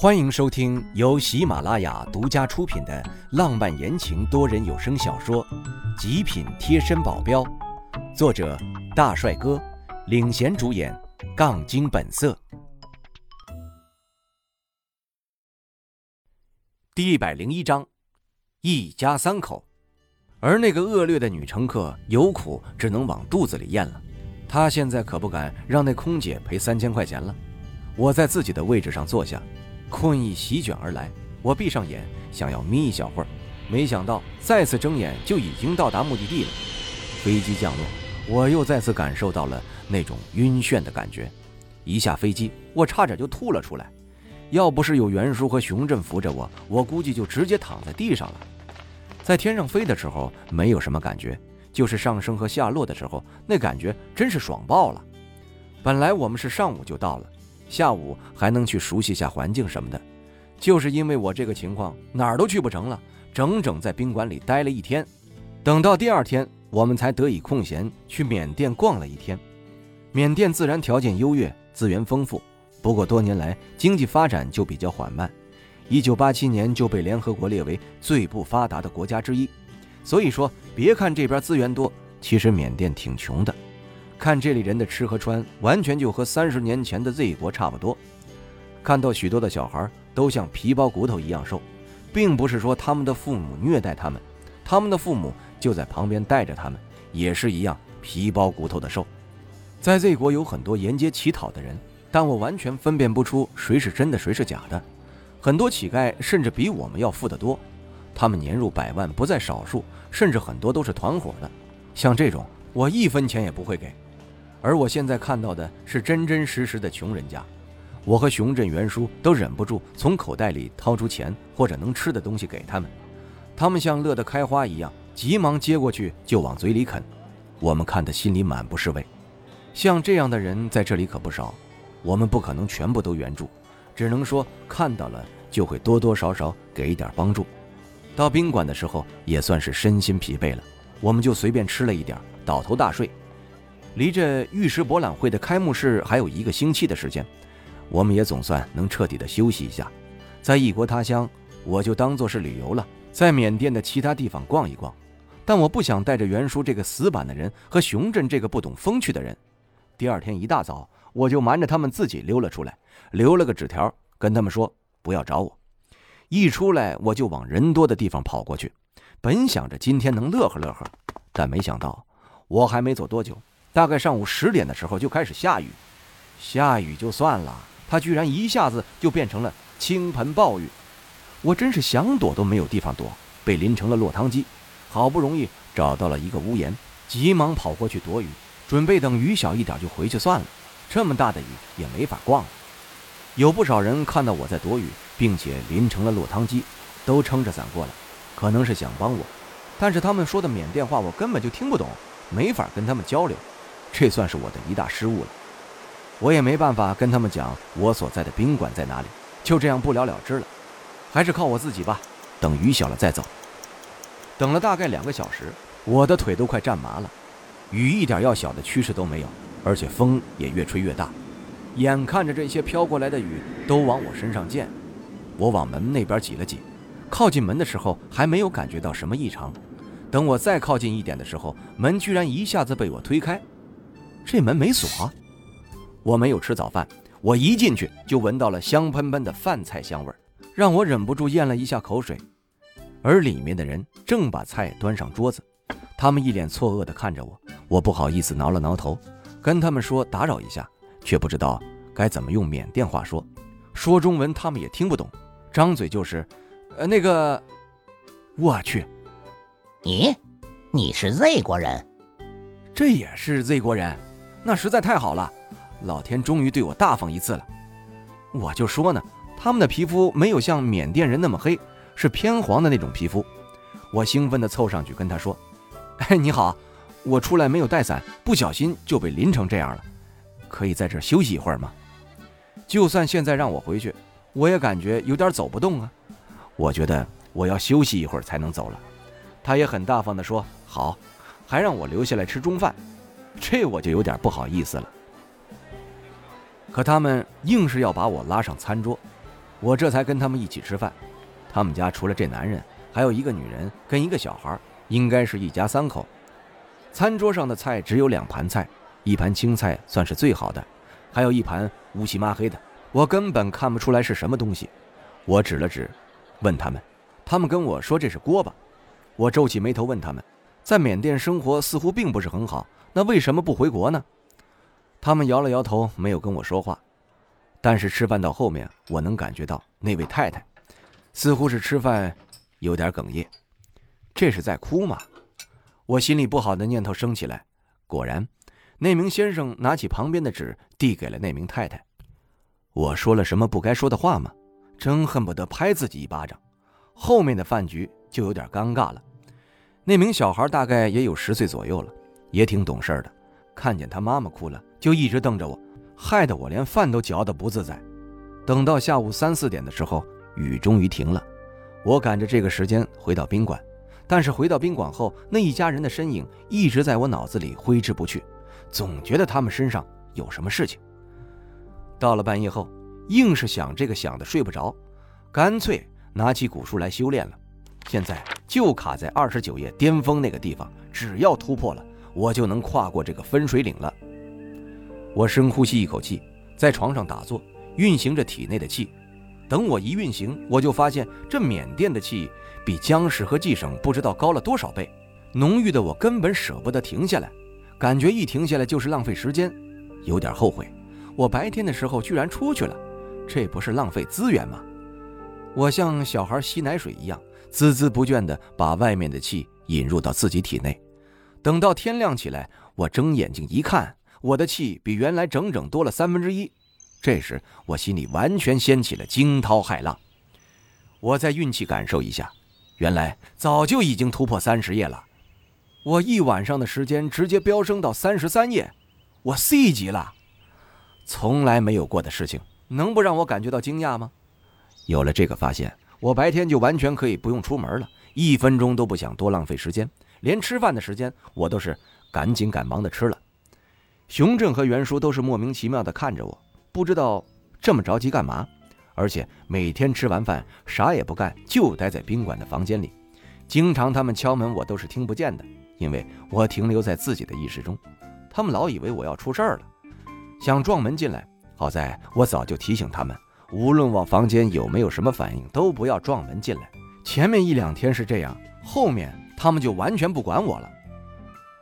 欢迎收听由喜马拉雅独家出品的浪漫言情多人有声小说《极品贴身保镖》，作者大帅哥领衔主演，杠精本色。第一百零一章，一家三口，而那个恶劣的女乘客有苦只能往肚子里咽了，她现在可不敢让那空姐赔三千块钱了。我在自己的位置上坐下。困意席卷而来，我闭上眼，想要眯一小会儿，没想到再次睁眼就已经到达目的地了。飞机降落，我又再次感受到了那种晕眩的感觉。一下飞机，我差点就吐了出来。要不是有袁叔和熊振扶着我，我估计就直接躺在地上了。在天上飞的时候没有什么感觉，就是上升和下落的时候，那感觉真是爽爆了。本来我们是上午就到了。下午还能去熟悉下环境什么的，就是因为我这个情况哪儿都去不成了，整整在宾馆里待了一天。等到第二天，我们才得以空闲去缅甸逛了一天。缅甸自然条件优越，资源丰富，不过多年来经济发展就比较缓慢。一九八七年就被联合国列为最不发达的国家之一，所以说别看这边资源多，其实缅甸挺穷的。看这里人的吃和穿，完全就和三十年前的 Z 国差不多。看到许多的小孩都像皮包骨头一样瘦，并不是说他们的父母虐待他们，他们的父母就在旁边带着他们，也是一样皮包骨头的瘦。在 Z 国有很多沿街乞讨的人，但我完全分辨不出谁是真的谁是假的。很多乞丐甚至比我们要富得多，他们年入百万不在少数，甚至很多都是团伙的。像这种，我一分钱也不会给。而我现在看到的是真真实实的穷人家，我和熊振元叔都忍不住从口袋里掏出钱或者能吃的东西给他们，他们像乐得开花一样，急忙接过去就往嘴里啃。我们看得心里满不是味。像这样的人在这里可不少，我们不可能全部都援助，只能说看到了就会多多少少给一点帮助。到宾馆的时候也算是身心疲惫了，我们就随便吃了一点，倒头大睡。离着玉石博览会的开幕式还有一个星期的时间，我们也总算能彻底的休息一下。在异国他乡，我就当做是旅游了，在缅甸的其他地方逛一逛。但我不想带着袁叔这个死板的人和熊振这个不懂风趣的人。第二天一大早，我就瞒着他们自己溜了出来，留了个纸条，跟他们说不要找我。一出来，我就往人多的地方跑过去，本想着今天能乐呵乐呵，但没想到我还没走多久。大概上午十点的时候就开始下雨，下雨就算了，它居然一下子就变成了倾盆暴雨，我真是想躲都没有地方躲，被淋成了落汤鸡。好不容易找到了一个屋檐，急忙跑过去躲雨，准备等雨小一点就回去算了。这么大的雨也没法逛了。有不少人看到我在躲雨，并且淋成了落汤鸡，都撑着伞过来，可能是想帮我，但是他们说的缅甸话我根本就听不懂，没法跟他们交流。这算是我的一大失误了，我也没办法跟他们讲我所在的宾馆在哪里，就这样不了了之了，还是靠我自己吧。等雨小了再走。等了大概两个小时，我的腿都快站麻了，雨一点要小的趋势都没有，而且风也越吹越大，眼看着这些飘过来的雨都往我身上溅，我往门那边挤了挤，靠近门的时候还没有感觉到什么异常，等我再靠近一点的时候，门居然一下子被我推开。这门没锁，我没有吃早饭，我一进去就闻到了香喷喷的饭菜香味儿，让我忍不住咽了一下口水。而里面的人正把菜端上桌子，他们一脸错愕地看着我，我不好意思挠了挠头，跟他们说打扰一下，却不知道该怎么用缅甸话说，说中文他们也听不懂，张嘴就是，呃，那个，我去，你，你是 Z 国人，这也是 Z 国人。那实在太好了，老天终于对我大方一次了。我就说呢，他们的皮肤没有像缅甸人那么黑，是偏黄的那种皮肤。我兴奋地凑上去跟他说：“哎，你好，我出来没有带伞，不小心就被淋成这样了，可以在这儿休息一会儿吗？就算现在让我回去，我也感觉有点走不动啊。我觉得我要休息一会儿才能走了。”他也很大方地说：“好，还让我留下来吃中饭。”这我就有点不好意思了。可他们硬是要把我拉上餐桌，我这才跟他们一起吃饭。他们家除了这男人，还有一个女人跟一个小孩，应该是一家三口。餐桌上的菜只有两盘菜，一盘青菜算是最好的，还有一盘乌漆抹黑的，我根本看不出来是什么东西。我指了指，问他们，他们跟我说这是锅巴。我皱起眉头问他们，在缅甸生活似乎并不是很好，那为什么不回国呢？他们摇了摇头，没有跟我说话。但是吃饭到后面，我能感觉到那位太太，似乎是吃饭有点哽咽，这是在哭吗？我心里不好的念头升起来。果然，那名先生拿起旁边的纸递给了那名太太。我说了什么不该说的话吗？真恨不得拍自己一巴掌。后面的饭局就有点尴尬了。那名小孩大概也有十岁左右了，也挺懂事的。看见他妈妈哭了，就一直瞪着我。害得我连饭都嚼得不自在。等到下午三四点的时候，雨终于停了。我赶着这个时间回到宾馆，但是回到宾馆后，那一家人的身影一直在我脑子里挥之不去，总觉得他们身上有什么事情。到了半夜后，硬是想这个想的睡不着，干脆拿起古书来修炼了。现在就卡在二十九页巅峰那个地方，只要突破了，我就能跨过这个分水岭了。我深呼吸一口气，在床上打坐，运行着体内的气。等我一运行，我就发现这缅甸的气比江氏和冀省不知道高了多少倍，浓郁的我根本舍不得停下来，感觉一停下来就是浪费时间，有点后悔。我白天的时候居然出去了，这不是浪费资源吗？我像小孩吸奶水一样，孜孜不倦地把外面的气引入到自己体内。等到天亮起来，我睁眼睛一看。我的气比原来整整多了三分之一，这时我心里完全掀起了惊涛骇浪。我再运气感受一下，原来早就已经突破三十页了。我一晚上的时间直接飙升到三十三页，我 C 级了，从来没有过的事情，能不让我感觉到惊讶吗？有了这个发现，我白天就完全可以不用出门了，一分钟都不想多浪费时间，连吃饭的时间我都是赶紧赶忙的吃了。熊振和袁叔都是莫名其妙的看着我，不知道这么着急干嘛，而且每天吃完饭啥也不干，就待在宾馆的房间里。经常他们敲门，我都是听不见的，因为我停留在自己的意识中。他们老以为我要出事儿了，想撞门进来。好在我早就提醒他们，无论我房间有没有什么反应，都不要撞门进来。前面一两天是这样，后面他们就完全不管我了。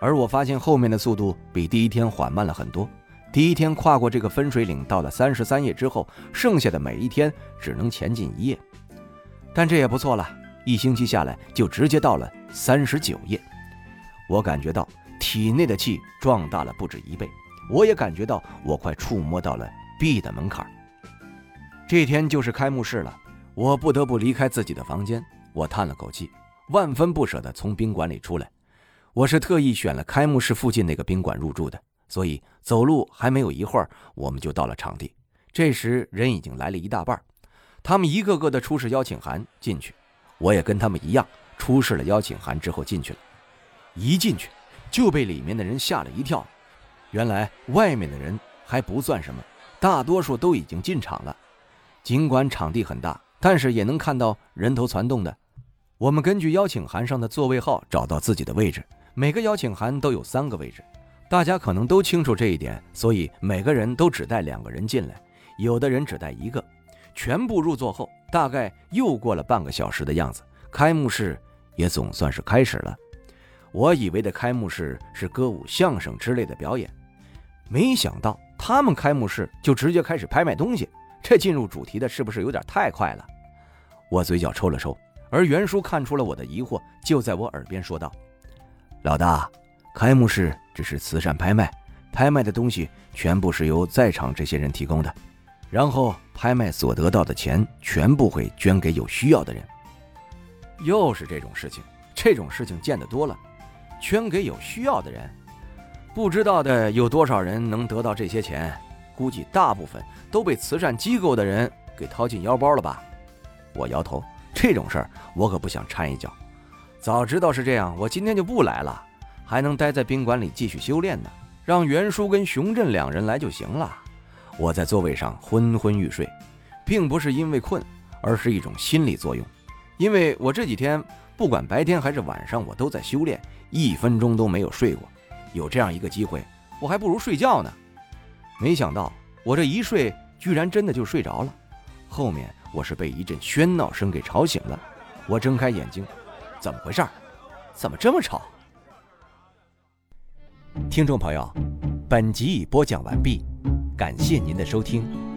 而我发现后面的速度比第一天缓慢了很多。第一天跨过这个分水岭，到了三十三页之后，剩下的每一天只能前进一页，但这也不错了。一星期下来，就直接到了三十九页。我感觉到体内的气壮大了不止一倍，我也感觉到我快触摸到了 B 的门槛。这天就是开幕式了，我不得不离开自己的房间。我叹了口气，万分不舍地从宾馆里出来。我是特意选了开幕式附近那个宾馆入住的，所以走路还没有一会儿，我们就到了场地。这时人已经来了一大半，他们一个个的出示邀请函进去，我也跟他们一样出示了邀请函之后进去了。一进去就被里面的人吓了一跳，原来外面的人还不算什么，大多数都已经进场了。尽管场地很大，但是也能看到人头攒动的。我们根据邀请函上的座位号找到自己的位置。每个邀请函都有三个位置，大家可能都清楚这一点，所以每个人都只带两个人进来，有的人只带一个。全部入座后，大概又过了半个小时的样子，开幕式也总算是开始了。我以为的开幕式是歌舞、相声之类的表演，没想到他们开幕式就直接开始拍卖东西，这进入主题的是不是有点太快了？我嘴角抽了抽，而袁叔看出了我的疑惑，就在我耳边说道。老大，开幕式只是慈善拍卖，拍卖的东西全部是由在场这些人提供的，然后拍卖所得到的钱全部会捐给有需要的人。又是这种事情，这种事情见得多了，捐给有需要的人，不知道的有多少人能得到这些钱？估计大部分都被慈善机构的人给掏进腰包了吧？我摇头，这种事儿我可不想掺一脚。早知道是这样，我今天就不来了，还能待在宾馆里继续修炼呢。让袁叔跟熊振两人来就行了。我在座位上昏昏欲睡，并不是因为困，而是一种心理作用。因为我这几天不管白天还是晚上，我都在修炼，一分钟都没有睡过。有这样一个机会，我还不如睡觉呢。没想到我这一睡，居然真的就睡着了。后面我是被一阵喧闹声给吵醒了。我睁开眼睛，怎么回事？怎么这么吵？听众朋友，本集已播讲完毕，感谢您的收听。